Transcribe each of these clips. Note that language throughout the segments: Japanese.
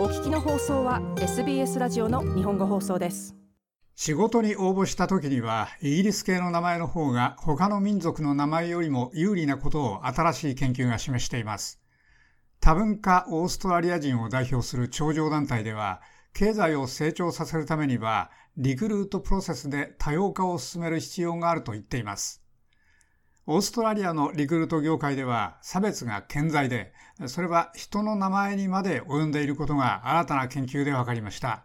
お聞きの放送は SBS ラジオの日本語放送です。仕事に応募した時にはイギリス系の名前の方が他の民族の名前よりも有利なことを新しい研究が示しています。多文化オーストラリア人を代表する頂上団体では経済を成長させるためにはリクルートプロセスで多様化を進める必要があると言っています。オーストラリアのリクルート業界では差別が顕在で、それは人の名前にまで及んでいることが新たな研究で分かりました。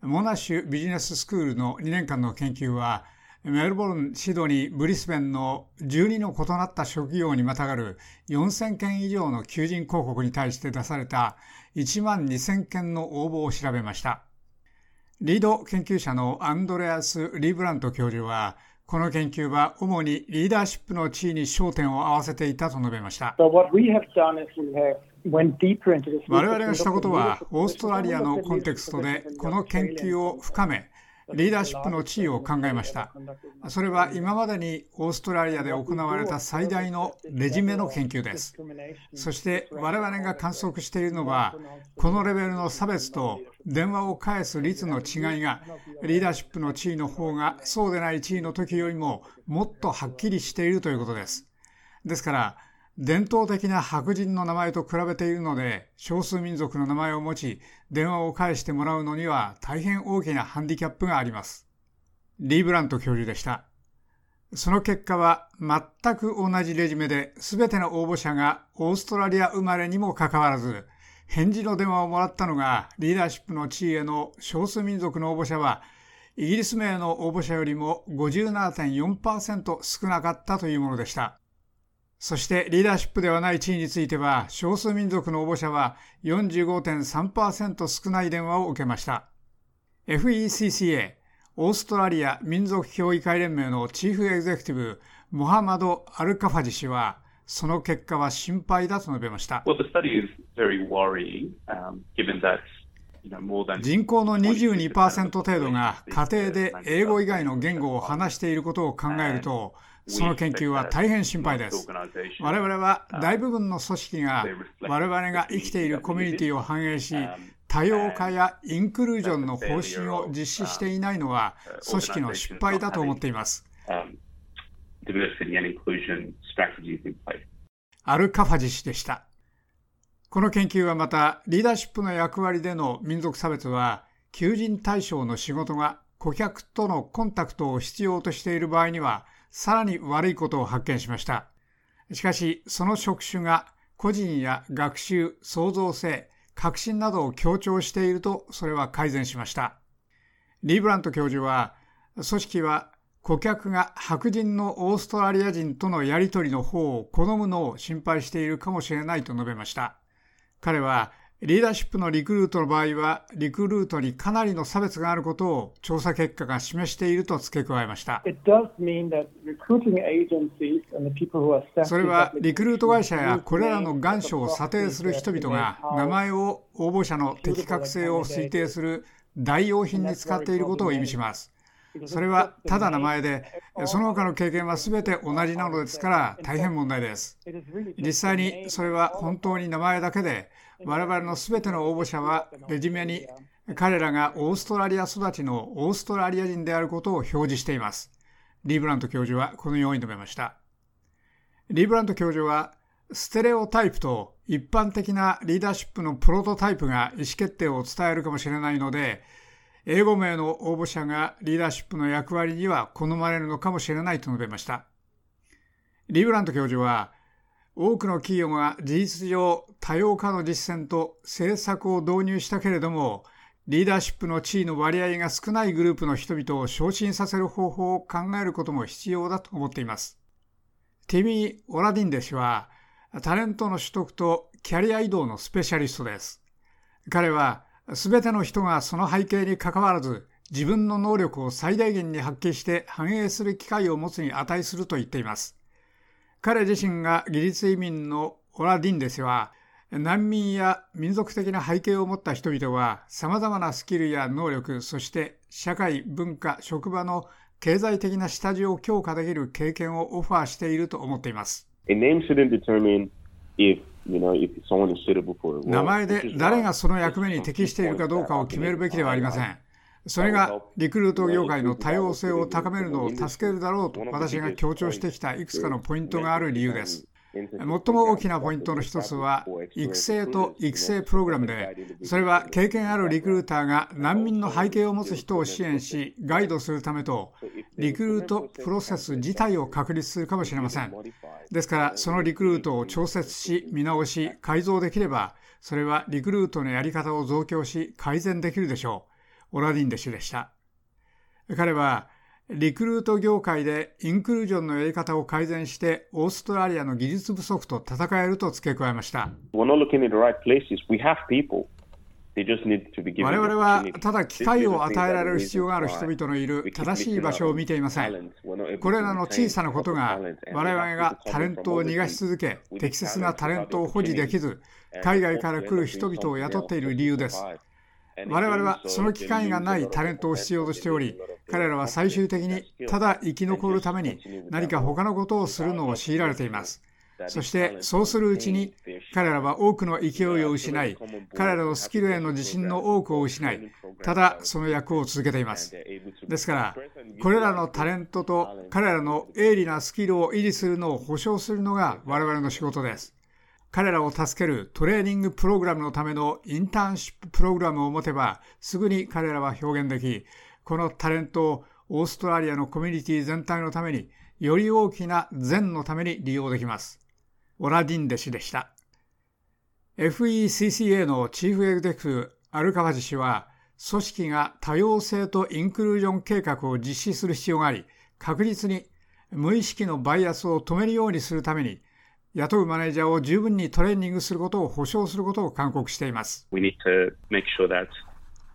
モナッシュビジネススクールの2年間の研究は、メルボルン、シドニー、ブリスベンの12の異なった職業にまたがる4000件以上の求人広告に対して出された1万2000件の応募を調べました。リード研究者のアンドレアス・リーブラント教授は、この研究は主にリーダーシップの地位に焦点を合わせていたと述べました。我々がしたことは、オーストラリアのコンテクストでこの研究を深め、リーダーシップの地位を考えました。それは今までにオーストラリアで行われた最大のレジメの研究です。そして我々が観測しているのは、このレベルの差別と電話を返す率の違いが、リーダーシップの地位の方がそうでない地位の時よりももっとはっきりしているということです。ですから、伝統的な白人の名前と比べているので、少数民族の名前を持ち、電話を返してもらうのには大変大きなハンディキャップがあります。リーブラント教授でした。その結果は全く同じレジュメで、すべての応募者がオーストラリア生まれにもかかわらず、返事の電話をもらったのがリーダーシップの地位への少数民族の応募者は、イギリス名の応募者よりも57.4%少なかったというものでした。そしてリーダーシップではない地位については、少数民族の応募者は45.3%少ない電話を受けました。FECCA、オーストラリア民族協議会連盟のチーフエグゼクティブ、モハマド・アルカファジ氏は、その結果は心配だと述べました。Well, 人口の22%程度が家庭で英語以外の言語を話していることを考えると、その研究は大変心配です。我々は大部分の組織が我々が生きているコミュニティを反映し、多様化やインクルージョンの方針を実施していないのは組織の失敗だと思っています。アルカファジ氏でした。この研究はまた、リーダーシップの役割での民族差別は、求人対象の仕事が顧客とのコンタクトを必要としている場合には、さらに悪いことを発見しました。しかし、その職種が個人や学習、創造性、革新などを強調していると、それは改善しました。リーブラント教授は、組織は顧客が白人のオーストラリア人とのやり取りの方を好むのを心配しているかもしれないと述べました。彼はリーダーシップのリクルートの場合は、リクルートにかなりの差別があることを調査結果が示していると付け加えました。それは、リクルート会社やこれらの願書を査定する人々が名前を応募者の適格性を推定する代用品に使っていることを意味します。それはただ名前で、その他の経験は全て同じなのですから大変問題です。実際にそれは本当に名前だけで、我々の全ての応募者はレジュメに彼らがオーストラリア育ちのオーストラリア人であることを表示しています。リーブラント教授はこのように述べました。リーブラント教授は、ステレオタイプと一般的なリーダーシップのプロトタイプが意思決定を伝えるかもしれないので、英語名の応募者がリーダーシップの役割には好まれるのかもしれないと述べました。リーブラント教授は、多くの企業が事実上多様化の実践と政策を導入したけれども、リーダーシップの地位の割合が少ないグループの人々を昇進させる方法を考えることも必要だと思っています。ティミー・オラディンデ氏は、タレントの取得とキャリア移動のスペシャリストです。彼は、すべての人がその背景に関わらず、自分の能力を最大限に発揮して反映する機会を持つに値すると言っています。彼自身が技術移民のオラディンデスは、難民や民族的な背景を持った人々は様々なスキルや能力、そして社会、文化、職場の経済的な下地を強化できる経験をオファーしていると思っています。名前で誰がその役目に適しているかどうかを決めるべきではありません。それがリクルート業界の多様性を高めるのを助けるだろうと私が強調してきたいくつかのポイントがある理由です。最も大きなポイントの一つは育成と育成プログラムでそれは経験あるリクルーターが難民の背景を持つ人を支援しガイドするためとリクルートプロセス自体を確立するかもしれませんですからそのリクルートを調節し見直し改造できればそれはリクルートのやり方を増強し改善できるでしょうオラディンデ氏でした。彼は、リクルート業界でインクルージョンのやり方を改善してオーストラリアの技術不足と戦えると付け加えました。我々はただ機会を与えられる必要がある人々のいる正しい場所を見ていません。これらの小さなことが我々がタレントを逃がし続け、適切なタレントを保持できず、海外から来る人々を雇っている理由です。我々はその機会がないタレントを必要としており、彼らは最終的にただ生き残るために何か他のことをするのを強いられています。そしてそうするうちに彼らは多くの勢いを失い、彼らのスキルへの自信の多くを失い、ただその役を続けています。ですから、これらのタレントと彼らの鋭利なスキルを維持するのを保証するのが我々の仕事です。彼らを助けるトレーニングプログラムのためのインターンシッププログラムを持てば、すぐに彼らは表現でき、このタレントをオーストラリアのコミュニティ全体のために、より大きな善のために利用できます。オラディンデ氏でした。FECCA のチーフエグゼクティブアルカファジ氏は、組織が多様性とインクルージョン計画を実施する必要があり、確実に無意識のバイアスを止めるようにするために、雇うマネージャーを十分にトレーニングすることを保証することを勧告しています。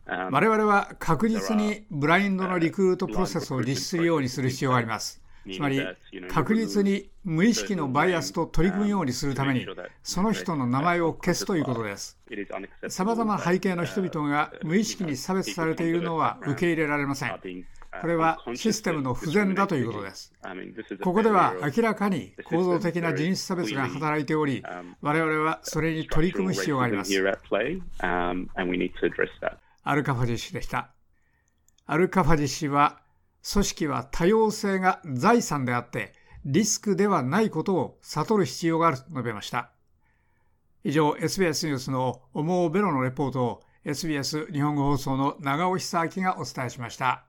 我々は確実にブラインドのリクルートプロセスを実施するようにする必要があります。つまり、確実に無意識のバイアスと取り組むようにするために、その人の名前を消すということです。さまざまな背景の人々が無意識に差別されているのは受け入れられません。これはシステムの不全だということです。ここでは明らかに構造的な人種差別が働いており、我々はそれに取り組む必要があります。アルカファジ氏でした。アルカファジ氏は、組織は多様性が財産であって、リスクではないことを悟る必要があると述べました。以上、SBS ニュースの思うベロのレポートを SBS 日本語放送の長尾久明がお伝えしました。